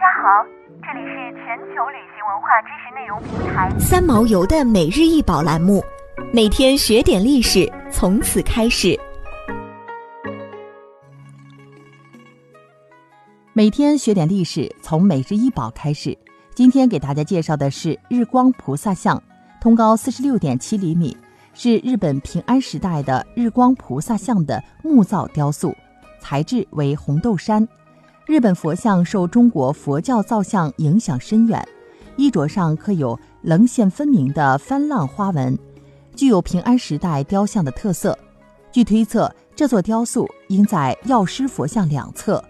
家好，这里是全球旅行文化知识内容平台三毛游的每日一宝栏目，每天学点历史，从此开始。每天学点历史，从每日一宝开始。今天给大家介绍的是日光菩萨像，通高四十六点七厘米，是日本平安时代的日光菩萨像的木造雕塑，材质为红豆杉。日本佛像受中国佛教造像影响深远，衣着上刻有棱线分明的翻浪花纹，具有平安时代雕像的特色。据推测，这座雕塑应在药师佛像两侧，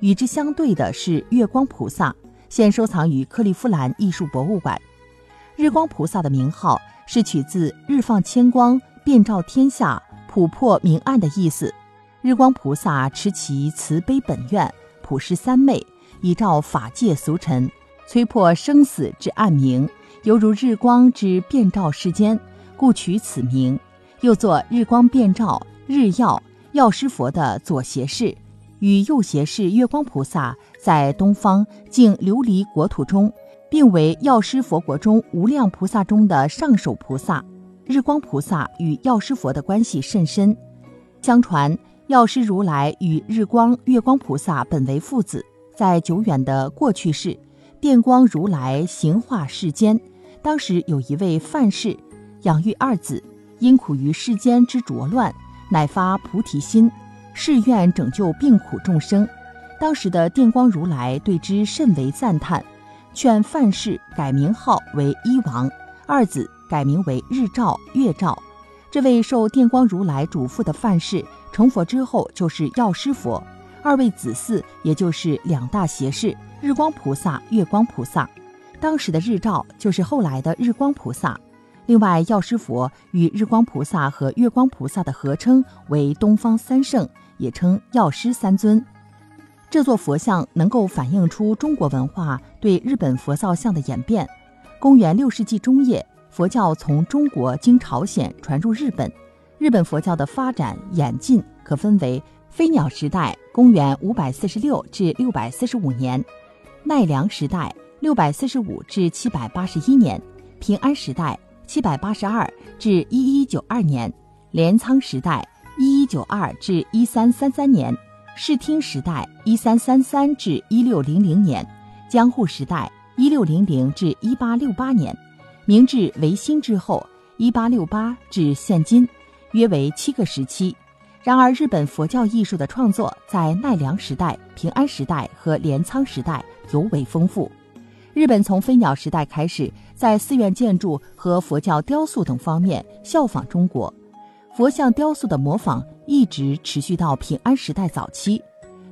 与之相对的是月光菩萨，现收藏于克利夫兰艺术博物馆。日光菩萨的名号是取自“日放千光，遍照天下，普破明暗”的意思。日光菩萨持其慈悲本愿。普施三昧，以照法界俗尘，摧破生死之暗明，犹如日光之遍照世间，故取此名。又作日光遍照日耀药师佛的左胁侍，与右胁侍月光菩萨在东方净琉璃国土中，并为药师佛国中无量菩萨中的上首菩萨。日光菩萨与药师佛的关系甚深，相传。药师如来与日光、月光菩萨本为父子，在久远的过去世，电光如来行化世间。当时有一位范氏，养育二子，因苦于世间之浊乱，乃发菩提心，誓愿拯救病苦众生。当时的电光如来对之甚为赞叹，劝范氏改名号为一王，二子改名为日照、月照。这位受电光如来嘱咐的范氏。成佛之后就是药师佛，二位子嗣也就是两大邪士日光菩萨、月光菩萨。当时的日照就是后来的日光菩萨。另外，药师佛与日光菩萨和月光菩萨的合称为东方三圣，也称药师三尊。这座佛像能够反映出中国文化对日本佛造像的演变。公元六世纪中叶，佛教从中国经朝鲜传入日本。日本佛教的发展演进可分为飞鸟时代（公元五百四十六至六百四十五年）、奈良时代（六百四十五至七百八十一年）、平安时代（七百八十二至一一九二年）、镰仓时代（一一九二至一三三三年）、室町时代（一三三三至一六零零年）、江户时代（一六零零至一八六八年）、明治维新之后（一八六八至现今）。约为七个时期。然而，日本佛教艺术的创作在奈良时代、平安时代和镰仓时代尤为丰富。日本从飞鸟时代开始，在寺院建筑和佛教雕塑等方面效仿中国。佛像雕塑的模仿一直持续到平安时代早期。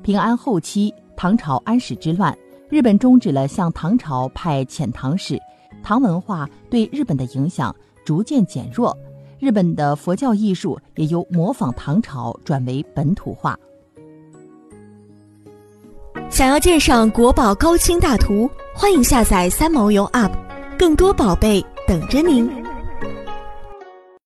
平安后期，唐朝安史之乱，日本终止了向唐朝派遣唐使，唐文化对日本的影响逐渐减弱。日本的佛教艺术也由模仿唐朝转为本土化。想要鉴赏国宝高清大图，欢迎下载三毛游 App，更多宝贝等着您。